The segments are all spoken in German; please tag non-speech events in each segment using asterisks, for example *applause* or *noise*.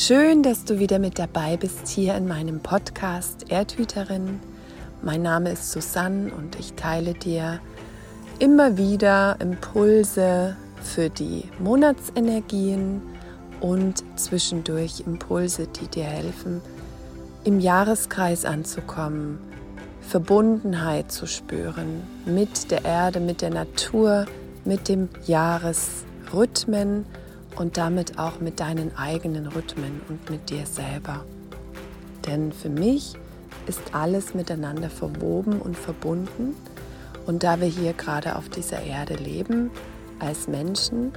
Schön, dass du wieder mit dabei bist hier in meinem Podcast Erdhüterin. Mein Name ist Susanne und ich teile dir immer wieder Impulse für die Monatsenergien und zwischendurch Impulse, die dir helfen, im Jahreskreis anzukommen, Verbundenheit zu spüren mit der Erde, mit der Natur, mit dem Jahresrhythmen und damit auch mit deinen eigenen Rhythmen und mit dir selber. Denn für mich ist alles miteinander verwoben und verbunden. Und da wir hier gerade auf dieser Erde leben, als Menschen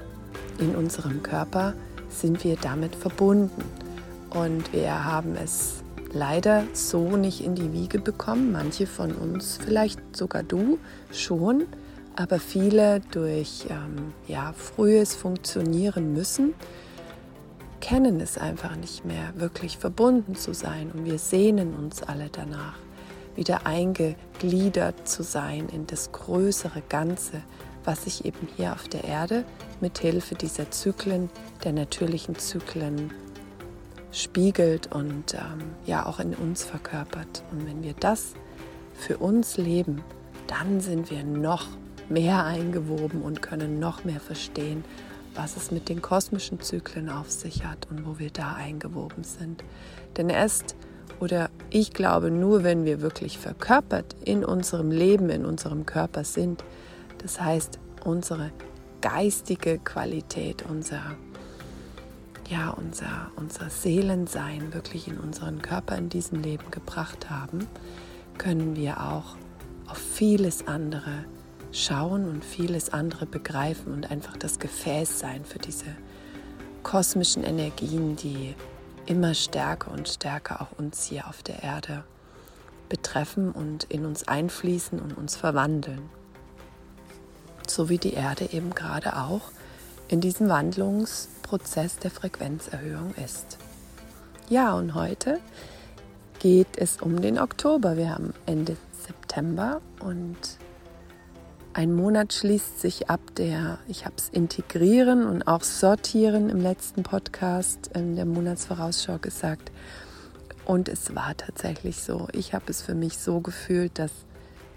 in unserem Körper, sind wir damit verbunden. Und wir haben es leider so nicht in die Wiege bekommen. Manche von uns, vielleicht sogar du schon, aber viele durch ähm, ja, frühes Funktionieren müssen, kennen es einfach nicht mehr, wirklich verbunden zu sein. Und wir sehnen uns alle danach, wieder eingegliedert zu sein in das größere Ganze, was sich eben hier auf der Erde mit Hilfe dieser Zyklen, der natürlichen Zyklen spiegelt und ähm, ja auch in uns verkörpert. Und wenn wir das für uns leben, dann sind wir noch mehr eingewoben und können noch mehr verstehen, was es mit den kosmischen Zyklen auf sich hat und wo wir da eingewoben sind. Denn erst oder ich glaube, nur wenn wir wirklich verkörpert in unserem Leben, in unserem Körper sind, das heißt unsere geistige Qualität, unser, ja, unser, unser Seelensein wirklich in unseren Körper in diesem Leben gebracht haben, können wir auch auf vieles andere schauen und vieles andere begreifen und einfach das Gefäß sein für diese kosmischen Energien, die immer stärker und stärker auch uns hier auf der Erde betreffen und in uns einfließen und uns verwandeln. So wie die Erde eben gerade auch in diesem Wandlungsprozess der Frequenzerhöhung ist. Ja, und heute geht es um den Oktober. Wir haben Ende September und ein Monat schließt sich ab, der, ich habe es integrieren und auch sortieren im letzten Podcast in der Monatsvorausschau gesagt. Und es war tatsächlich so. Ich habe es für mich so gefühlt, dass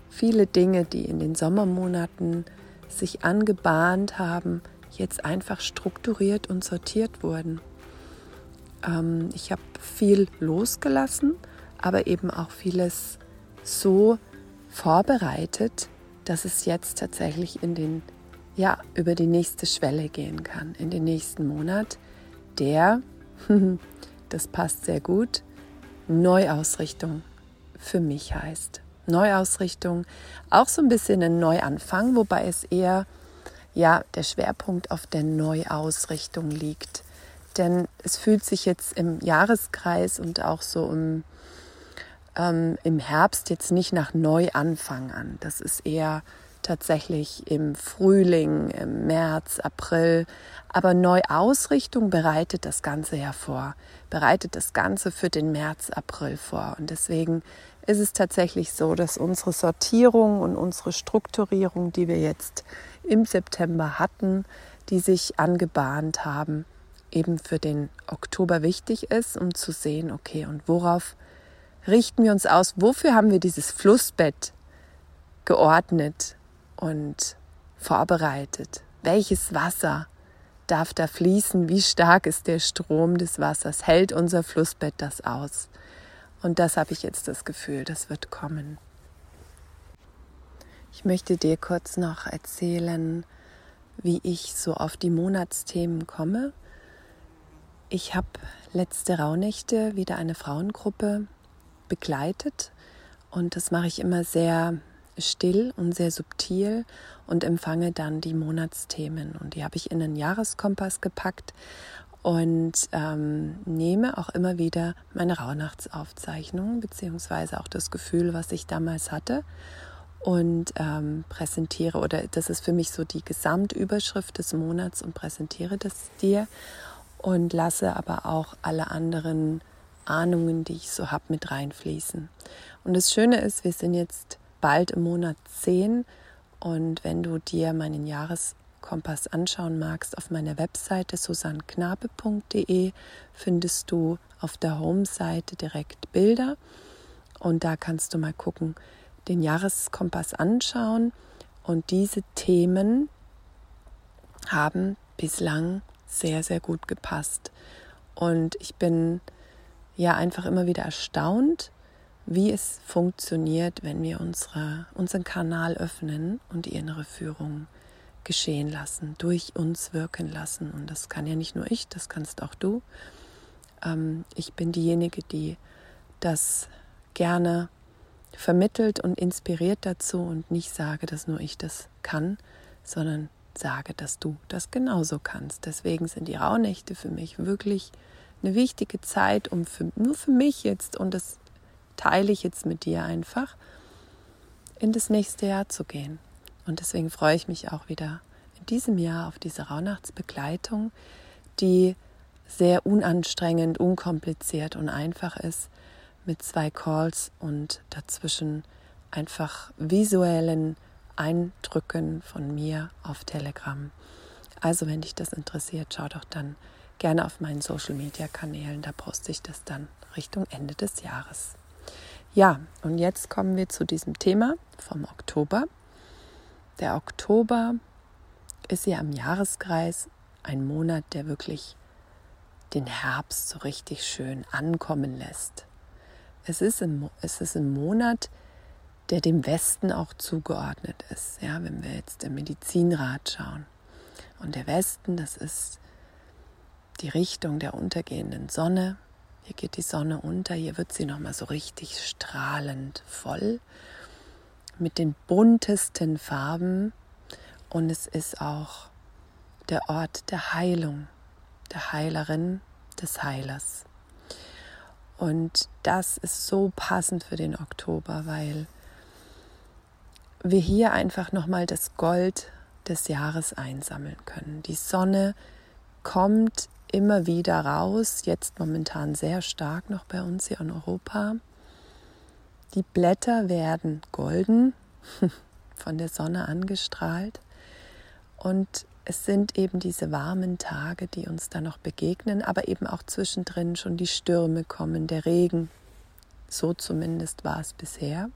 viele Dinge, die in den Sommermonaten sich angebahnt haben, jetzt einfach strukturiert und sortiert wurden. Ähm, ich habe viel losgelassen, aber eben auch vieles so vorbereitet, dass es jetzt tatsächlich in den, ja, über die nächste Schwelle gehen kann, in den nächsten Monat, der, *laughs* das passt sehr gut, Neuausrichtung für mich heißt. Neuausrichtung, auch so ein bisschen ein Neuanfang, wobei es eher ja der Schwerpunkt auf der Neuausrichtung liegt. Denn es fühlt sich jetzt im Jahreskreis und auch so im ähm, im Herbst jetzt nicht nach Neuanfang an. Das ist eher tatsächlich im Frühling, im März, April. Aber Neuausrichtung bereitet das Ganze hervor, bereitet das Ganze für den März, April vor. Und deswegen ist es tatsächlich so, dass unsere Sortierung und unsere Strukturierung, die wir jetzt im September hatten, die sich angebahnt haben, eben für den Oktober wichtig ist, um zu sehen, okay, und worauf richten wir uns aus, wofür haben wir dieses Flussbett geordnet und vorbereitet? Welches Wasser darf da fließen? Wie stark ist der Strom des Wassers? Hält unser Flussbett das aus? Und das habe ich jetzt das Gefühl, das wird kommen. Ich möchte dir kurz noch erzählen, wie ich so auf die Monatsthemen komme. Ich habe letzte Rauhnächte wieder eine Frauengruppe begleitet. Und das mache ich immer sehr still und sehr subtil und empfange dann die Monatsthemen. Und die habe ich in einen Jahreskompass gepackt und ähm, nehme auch immer wieder meine Rauhnachtsaufzeichnung beziehungsweise auch das Gefühl, was ich damals hatte und ähm, präsentiere oder das ist für mich so die Gesamtüberschrift des Monats und präsentiere das dir und lasse aber auch alle anderen Ahnungen, die ich so habe, mit reinfließen. Und das Schöne ist, wir sind jetzt bald im Monat 10 und wenn du dir meinen Jahres Jahreskompass anschauen magst, auf meiner Webseite susannenknabe.de findest du auf der Home-Seite direkt Bilder und da kannst du mal gucken, den Jahreskompass anschauen und diese Themen haben bislang sehr, sehr gut gepasst. Und ich bin ja einfach immer wieder erstaunt, wie es funktioniert, wenn wir unsere, unseren Kanal öffnen und die innere Führung geschehen lassen, durch uns wirken lassen. Und das kann ja nicht nur ich, das kannst auch du. Ähm, ich bin diejenige, die das gerne vermittelt und inspiriert dazu und nicht sage, dass nur ich das kann, sondern sage, dass du das genauso kannst. Deswegen sind die Rauhnächte für mich wirklich eine wichtige Zeit, um für, nur für mich jetzt, und das teile ich jetzt mit dir einfach, in das nächste Jahr zu gehen. Und deswegen freue ich mich auch wieder in diesem Jahr auf diese Rauhnachtsbegleitung, die sehr unanstrengend, unkompliziert und einfach ist, mit zwei Calls und dazwischen einfach visuellen Eindrücken von mir auf Telegram. Also wenn dich das interessiert, schau doch dann gerne auf meinen Social-Media-Kanälen, da poste ich das dann Richtung Ende des Jahres. Ja, und jetzt kommen wir zu diesem Thema vom Oktober. Der Oktober ist ja im Jahreskreis ein Monat, der wirklich den Herbst so richtig schön ankommen lässt. Es ist, ein, es ist ein Monat, der dem Westen auch zugeordnet ist. Ja, wenn wir jetzt im Medizinrat schauen. Und der Westen, das ist die Richtung der untergehenden Sonne. Hier geht die Sonne unter, hier wird sie nochmal so richtig strahlend voll mit den buntesten Farben und es ist auch der Ort der Heilung, der Heilerin, des Heilers. Und das ist so passend für den Oktober, weil wir hier einfach nochmal das Gold des Jahres einsammeln können. Die Sonne kommt immer wieder raus, jetzt momentan sehr stark noch bei uns hier in Europa. Die Blätter werden golden, *laughs* von der Sonne angestrahlt. Und es sind eben diese warmen Tage, die uns da noch begegnen, aber eben auch zwischendrin schon die Stürme kommen, der Regen. So zumindest war es bisher.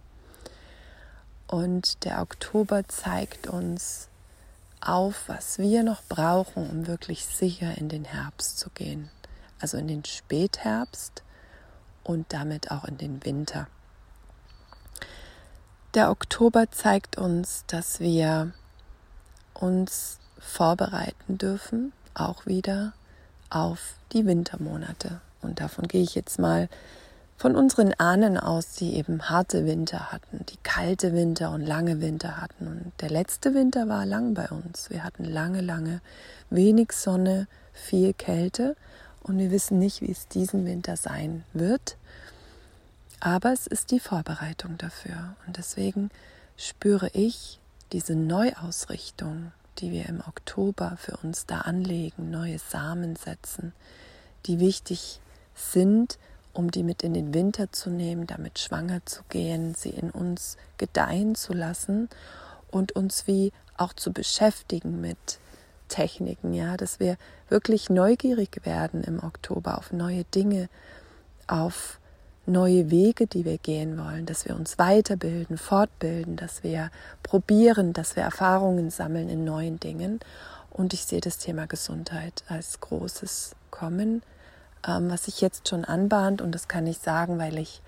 Und der Oktober zeigt uns auf, was wir noch brauchen, um wirklich sicher in den Herbst zu gehen. Also in den Spätherbst und damit auch in den Winter. Der Oktober zeigt uns, dass wir uns vorbereiten dürfen, auch wieder auf die Wintermonate. Und davon gehe ich jetzt mal von unseren Ahnen aus, die eben harte Winter hatten, die kalte Winter und lange Winter hatten. Und der letzte Winter war lang bei uns. Wir hatten lange, lange wenig Sonne, viel Kälte und wir wissen nicht, wie es diesen Winter sein wird. Aber es ist die Vorbereitung dafür. Und deswegen spüre ich diese Neuausrichtung, die wir im Oktober für uns da anlegen, neue Samen setzen, die wichtig sind, um die mit in den Winter zu nehmen, damit schwanger zu gehen, sie in uns gedeihen zu lassen und uns wie auch zu beschäftigen mit Techniken, ja, dass wir wirklich neugierig werden im Oktober auf neue Dinge, auf neue Wege, die wir gehen wollen, dass wir uns weiterbilden, fortbilden, dass wir probieren, dass wir Erfahrungen sammeln in neuen Dingen. Und ich sehe das Thema Gesundheit als großes Kommen, ähm, was sich jetzt schon anbahnt. Und das kann ich sagen, weil ich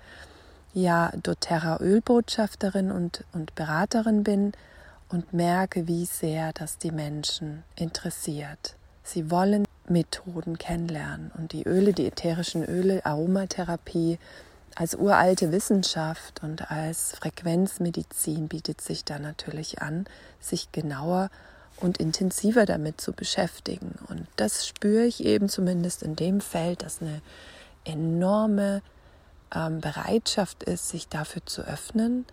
ja doTERRA Ölbotschafterin und, und Beraterin bin und merke, wie sehr das die Menschen interessiert. Sie wollen Methoden kennenlernen und die Öle, die ätherischen Öle, Aromatherapie, als uralte Wissenschaft und als Frequenzmedizin bietet sich da natürlich an, sich genauer und intensiver damit zu beschäftigen. Und das spüre ich eben zumindest in dem Feld, dass eine enorme ähm, Bereitschaft ist, sich dafür zu öffnen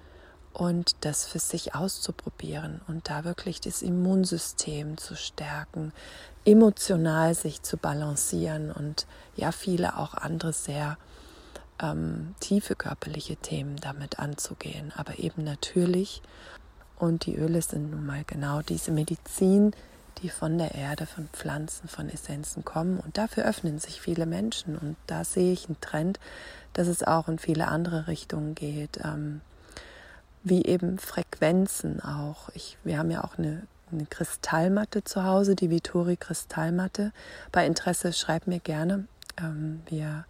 und das für sich auszuprobieren und da wirklich das Immunsystem zu stärken, emotional sich zu balancieren und ja viele auch andere sehr ähm, tiefe körperliche Themen damit anzugehen, aber eben natürlich. Und die Öle sind nun mal genau diese Medizin, die von der Erde, von Pflanzen, von Essenzen kommen. Und dafür öffnen sich viele Menschen. Und da sehe ich einen Trend, dass es auch in viele andere Richtungen geht, ähm, wie eben Frequenzen auch. Ich, wir haben ja auch eine, eine Kristallmatte zu Hause, die Vittori Kristallmatte. Bei Interesse schreibt mir gerne. Ähm, wir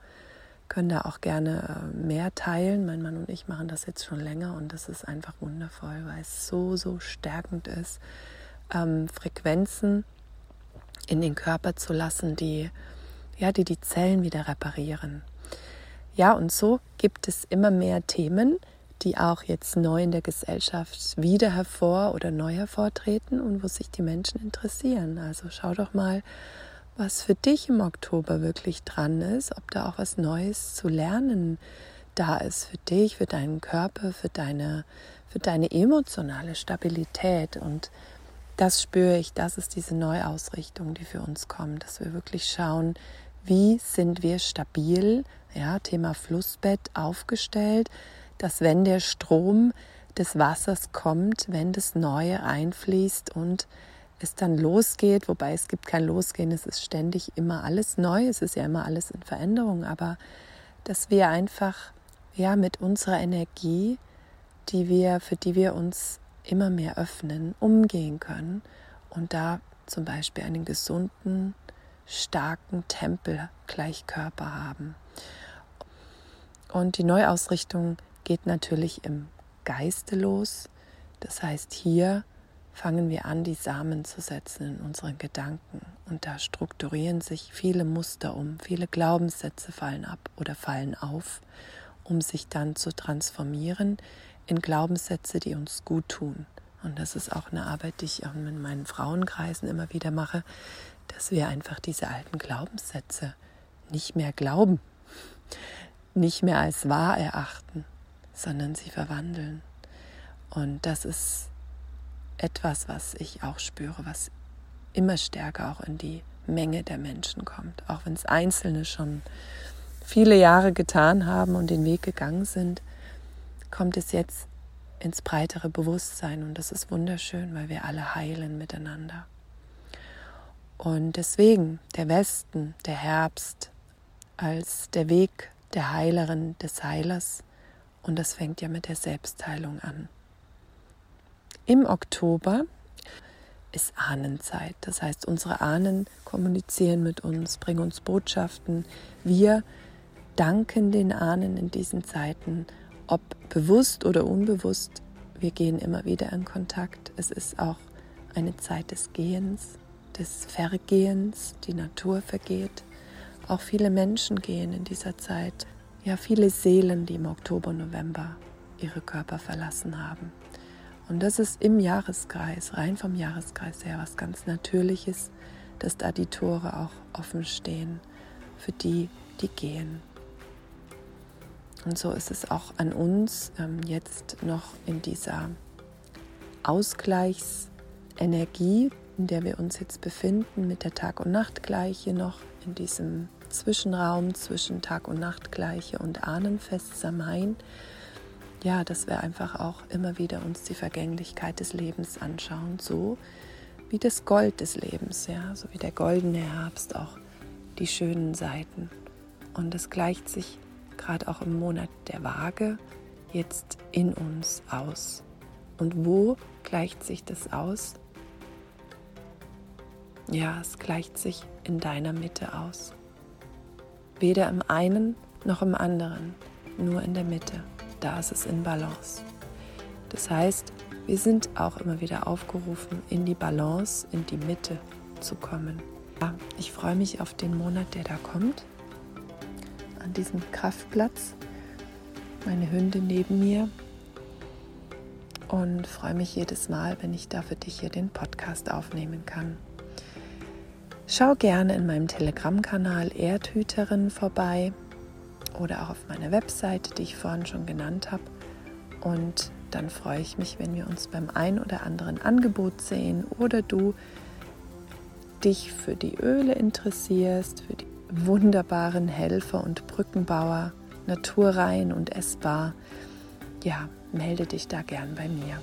können da auch gerne äh, mehr teilen. Mein Mann und ich machen das jetzt schon länger und das ist einfach wundervoll, weil es so, so stärkend ist, ähm, Frequenzen in den Körper zu lassen, die, ja, die die Zellen wieder reparieren. Ja, und so gibt es immer mehr Themen, die auch jetzt neu in der Gesellschaft wieder hervor oder neu hervortreten und wo sich die Menschen interessieren. Also schau doch mal, was für dich im Oktober wirklich dran ist, ob da auch was Neues zu lernen da ist für dich, für deinen Körper, für deine, für deine emotionale Stabilität. Und das spüre ich, das ist diese Neuausrichtung, die für uns kommt, dass wir wirklich schauen, wie sind wir stabil, ja, Thema Flussbett aufgestellt, dass wenn der Strom des Wassers kommt, wenn das Neue einfließt und es dann losgeht, wobei es gibt kein Losgehen, es ist ständig immer alles neu, es ist ja immer alles in Veränderung, aber dass wir einfach ja mit unserer Energie, die wir für die wir uns immer mehr öffnen, umgehen können und da zum Beispiel einen gesunden, starken Tempelgleichkörper haben. Und die Neuausrichtung geht natürlich im Geiste los. Das heißt, hier fangen wir an, die Samen zu setzen in unseren Gedanken. Und da strukturieren sich viele Muster um, viele Glaubenssätze fallen ab oder fallen auf, um sich dann zu transformieren in Glaubenssätze, die uns gut tun. Und das ist auch eine Arbeit, die ich auch in meinen Frauenkreisen immer wieder mache, dass wir einfach diese alten Glaubenssätze nicht mehr glauben, nicht mehr als wahr erachten, sondern sie verwandeln. Und das ist etwas, was ich auch spüre, was immer stärker auch in die Menge der Menschen kommt. Auch wenn es Einzelne schon viele Jahre getan haben und den Weg gegangen sind, kommt es jetzt ins breitere Bewusstsein und das ist wunderschön, weil wir alle heilen miteinander. Und deswegen der Westen, der Herbst als der Weg der Heilerin, des Heilers und das fängt ja mit der Selbstheilung an. Im Oktober ist Ahnenzeit. Das heißt, unsere Ahnen kommunizieren mit uns, bringen uns Botschaften. Wir danken den Ahnen in diesen Zeiten, ob bewusst oder unbewusst. Wir gehen immer wieder in Kontakt. Es ist auch eine Zeit des Gehens, des Vergehens. Die Natur vergeht. Auch viele Menschen gehen in dieser Zeit. Ja, viele Seelen, die im Oktober, November ihre Körper verlassen haben. Und das ist im Jahreskreis, rein vom Jahreskreis her, was ganz Natürliches, dass da die Tore auch offen stehen für die, die gehen. Und so ist es auch an uns ähm, jetzt noch in dieser Ausgleichsenergie, in der wir uns jetzt befinden, mit der Tag- und Nachtgleiche noch in diesem Zwischenraum zwischen Tag- und Nachtgleiche und Ahnenfest Samain ja, dass wir einfach auch immer wieder uns die Vergänglichkeit des Lebens anschauen, so wie das Gold des Lebens, ja, so wie der goldene Herbst auch die schönen Seiten. Und es gleicht sich gerade auch im Monat der Waage jetzt in uns aus. Und wo gleicht sich das aus? Ja, es gleicht sich in deiner Mitte aus. Weder im einen noch im anderen, nur in der Mitte da ist es in Balance. Das heißt, wir sind auch immer wieder aufgerufen, in die Balance, in die Mitte zu kommen. Ja, ich freue mich auf den Monat, der da kommt, an diesem Kraftplatz. Meine Hündin neben mir und freue mich jedes Mal, wenn ich da für dich hier den Podcast aufnehmen kann. Schau gerne in meinem Telegram-Kanal Erdhüterin vorbei oder auch auf meiner Webseite, die ich vorhin schon genannt habe. Und dann freue ich mich, wenn wir uns beim ein oder anderen Angebot sehen oder du dich für die Öle interessierst, für die wunderbaren Helfer und Brückenbauer, naturrein und essbar. Ja, melde dich da gern bei mir.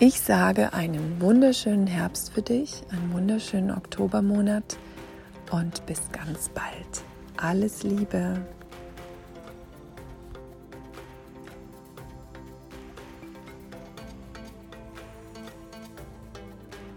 Ich sage einen wunderschönen Herbst für dich, einen wunderschönen Oktobermonat und bis ganz bald. Alles Liebe.